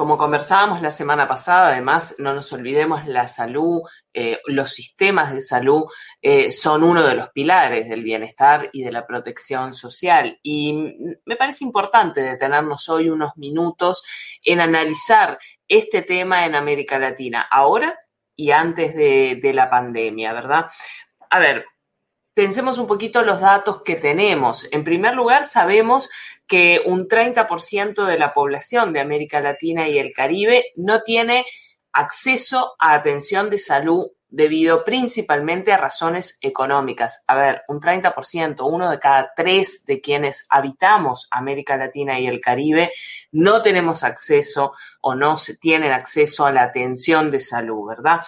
como conversábamos la semana pasada, además, no nos olvidemos, la salud, eh, los sistemas de salud eh, son uno de los pilares del bienestar y de la protección social. Y me parece importante detenernos hoy unos minutos en analizar este tema en América Latina, ahora y antes de, de la pandemia, ¿verdad? A ver, pensemos un poquito los datos que tenemos. En primer lugar, sabemos que un 30% de la población de América Latina y el Caribe no tiene acceso a atención de salud debido principalmente a razones económicas. A ver, un 30%, uno de cada tres de quienes habitamos América Latina y el Caribe, no tenemos acceso o no tienen acceso a la atención de salud, ¿verdad?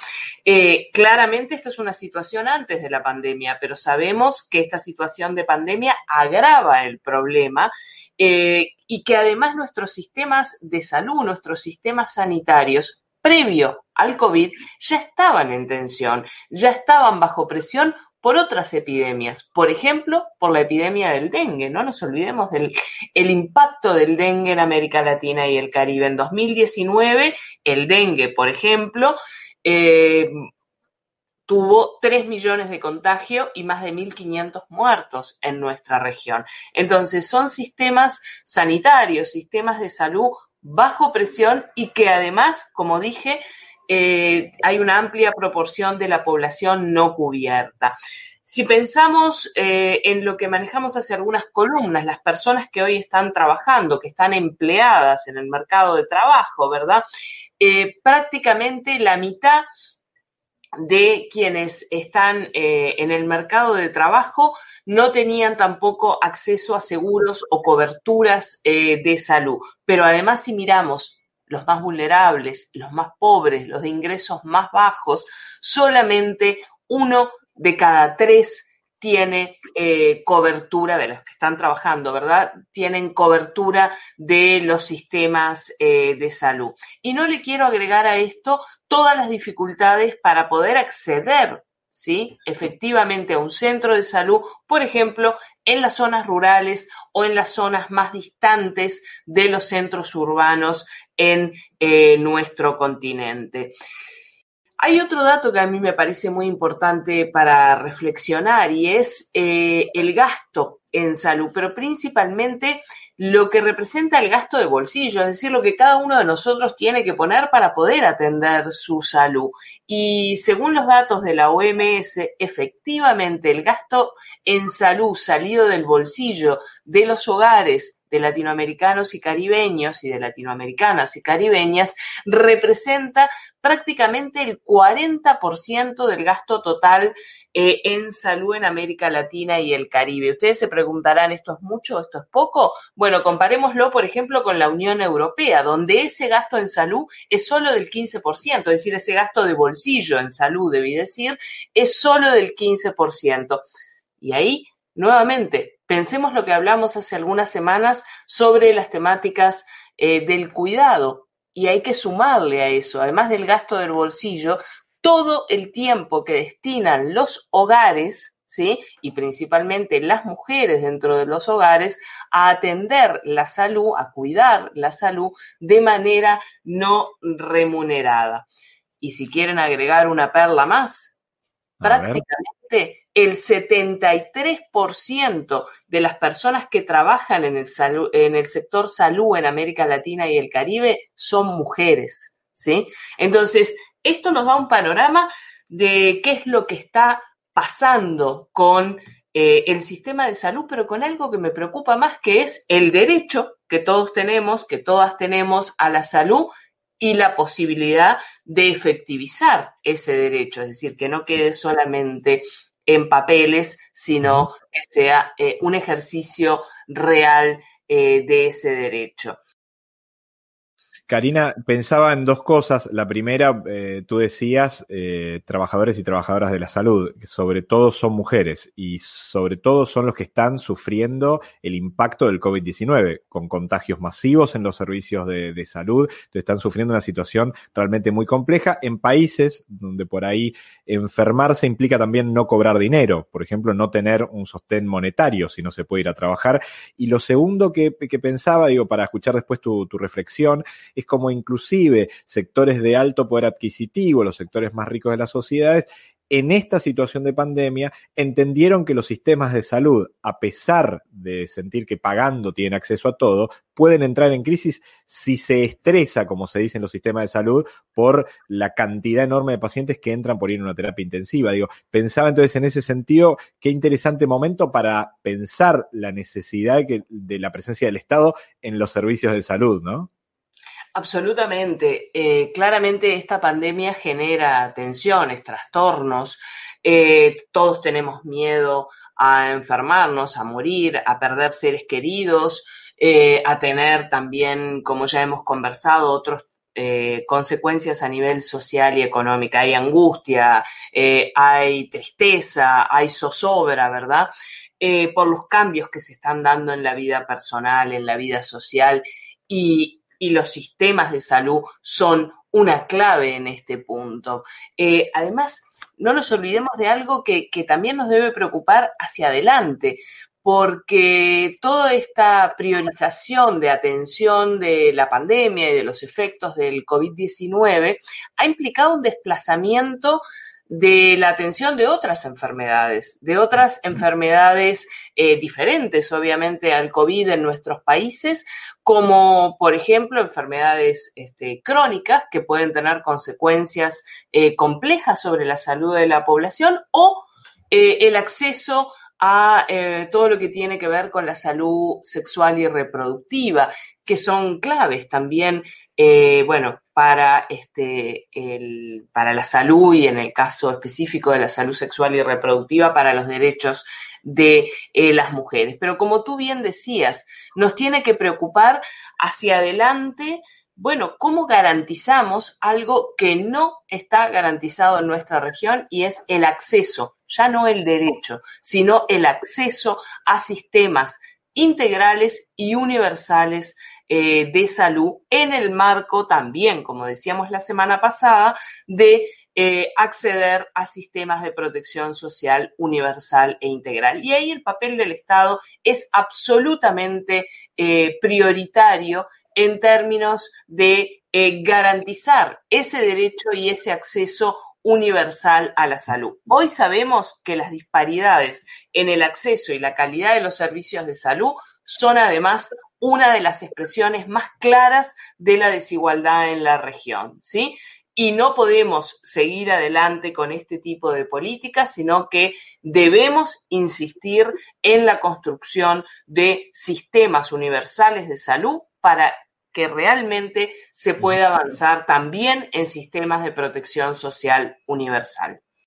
Eh, claramente esta es una situación antes de la pandemia, pero sabemos que esta situación de pandemia agrava el problema eh, y que además nuestros sistemas de salud, nuestros sistemas sanitarios, previo al COVID ya estaban en tensión, ya estaban bajo presión por otras epidemias, por ejemplo, por la epidemia del dengue. No nos olvidemos del el impacto del dengue en América Latina y el Caribe. En 2019, el dengue, por ejemplo, eh, tuvo 3 millones de contagios y más de 1.500 muertos en nuestra región. Entonces, son sistemas sanitarios, sistemas de salud bajo presión y que además, como dije, eh, hay una amplia proporción de la población no cubierta. Si pensamos eh, en lo que manejamos hace algunas columnas, las personas que hoy están trabajando, que están empleadas en el mercado de trabajo, ¿verdad? Eh, prácticamente la mitad de quienes están en el mercado de trabajo no tenían tampoco acceso a seguros o coberturas eh, de salud. Pero además, si miramos los más vulnerables, los más pobres, los de ingresos más bajos, solamente uno de cada tres tiene eh, cobertura de los que están trabajando, ¿verdad? Tienen cobertura de los sistemas eh, de salud. Y no le quiero agregar a esto todas las dificultades para poder acceder ¿sí? efectivamente a un centro de salud, por ejemplo, en las zonas rurales o en las zonas más distantes de los centros urbanos en eh, nuestro continente. Hay otro dato que a mí me parece muy importante para reflexionar y es eh, el gasto en salud, pero principalmente lo que representa el gasto de bolsillo, es decir, lo que cada uno de nosotros tiene que poner para poder atender su salud. Y según los datos de la OMS, efectivamente el gasto en salud salido del bolsillo de los hogares de latinoamericanos y caribeños y de latinoamericanas y caribeñas representa prácticamente el 40% del gasto total eh, en salud en América Latina y el Caribe. Ustedes se preguntarán, ¿esto es mucho? ¿Esto es poco? Bueno, comparémoslo, por ejemplo, con la Unión Europea, donde ese gasto en salud es solo del 15%, es decir, ese gasto de bolsillo en salud, debí decir, es solo del 15%. Y ahí, nuevamente, Pensemos lo que hablamos hace algunas semanas sobre las temáticas eh, del cuidado y hay que sumarle a eso, además del gasto del bolsillo, todo el tiempo que destinan los hogares, ¿sí? Y principalmente las mujeres dentro de los hogares a atender la salud, a cuidar la salud de manera no remunerada. Y si quieren agregar una perla más, prácticamente el 73% de las personas que trabajan en el, sector salud en América Latina y el Caribe son mujeres, ¿sí? Entonces, esto nos da un panorama de qué es lo que está pasando con eh, el sistema de salud, pero con algo que me preocupa más, que es el derecho que todos tenemos, que todas tenemos a la salud y la posibilidad de efectivizar ese derecho, es decir, que no quede solamente en papeles, sino que sea eh, un ejercicio real eh, de ese derecho. Karina, pensaba en dos cosas. La primera, eh, tú decías, eh, trabajadores y trabajadoras de la salud, que sobre todo son mujeres y sobre todo son los que están sufriendo el impacto del COVID-19, con contagios masivos en los servicios de, salud. están sufriendo una situación realmente muy compleja en países donde por ahí enfermarse implica también no cobrar dinero, por ejemplo, no tener un sostén monetario si no se puede ir a trabajar. Y lo segundo que, pensaba, digo, para escuchar después tu, tu reflexión, como inclusive sectores de alto poder adquisitivo, los sectores más ricos de las sociedades, en esta situación de pandemia entendieron que los sistemas de salud, a pesar de sentir que pagando tienen acceso a todo, pueden entrar en crisis si se estresa, como se dice en los sistemas de salud, por la cantidad enorme de pacientes que entran por ir a una terapia intensiva. Digo, pensaba entonces en ese sentido, qué interesante momento para pensar la necesidad de la presencia del Estado en los servicios de salud, ¿no? Absolutamente. Eh, claramente esta pandemia genera tensiones, trastornos. Eh, todos tenemos miedo a enfermarnos, a morir, a perder seres queridos, eh, a tener también, como ya hemos conversado, otros consecuencias a nivel social y económica. Hay angustia, hay tristeza, hay zozobra, ¿verdad? por los cambios que se están dando en la vida personal, en la vida social. Y, y los sistemas de salud son una clave en este punto. Eh, además, no nos olvidemos de algo que, también nos debe preocupar hacia adelante, porque toda esta priorización de atención de la pandemia y de los efectos del COVID-19 ha implicado un desplazamiento de la atención de otras enfermedades, de otras enfermedades eh, diferentes, obviamente, al COVID en nuestros países, como por ejemplo enfermedades este, crónicas que pueden tener consecuencias eh, complejas sobre la salud de la población o eh, el acceso a todo lo que tiene que ver con la salud sexual y reproductiva, que son claves también, bueno, para, este, el, para la salud y en el caso específico de la salud sexual y reproductiva para los derechos de eh, las mujeres. Pero como tú bien decías, nos tiene que preocupar hacia adelante, bueno, cómo garantizamos algo que no está garantizado en nuestra región y es el acceso, ya no el derecho, sino el acceso a sistemas integrales y universales eh, de salud en el marco también, como decíamos la semana pasada, de eh, acceder a sistemas de protección social universal e integral. Y ahí el papel del Estado es absolutamente eh, prioritario en términos de garantizar ese derecho y ese acceso universal a la salud. Hoy sabemos que las disparidades en el acceso y la calidad de los servicios de salud son además una de las expresiones más claras de la desigualdad en la región, ¿sí? Y no podemos seguir adelante con este tipo de políticas, sino que debemos insistir en la construcción de sistemas universales de salud para que realmente se pueda avanzar también en sistemas de protección social universal.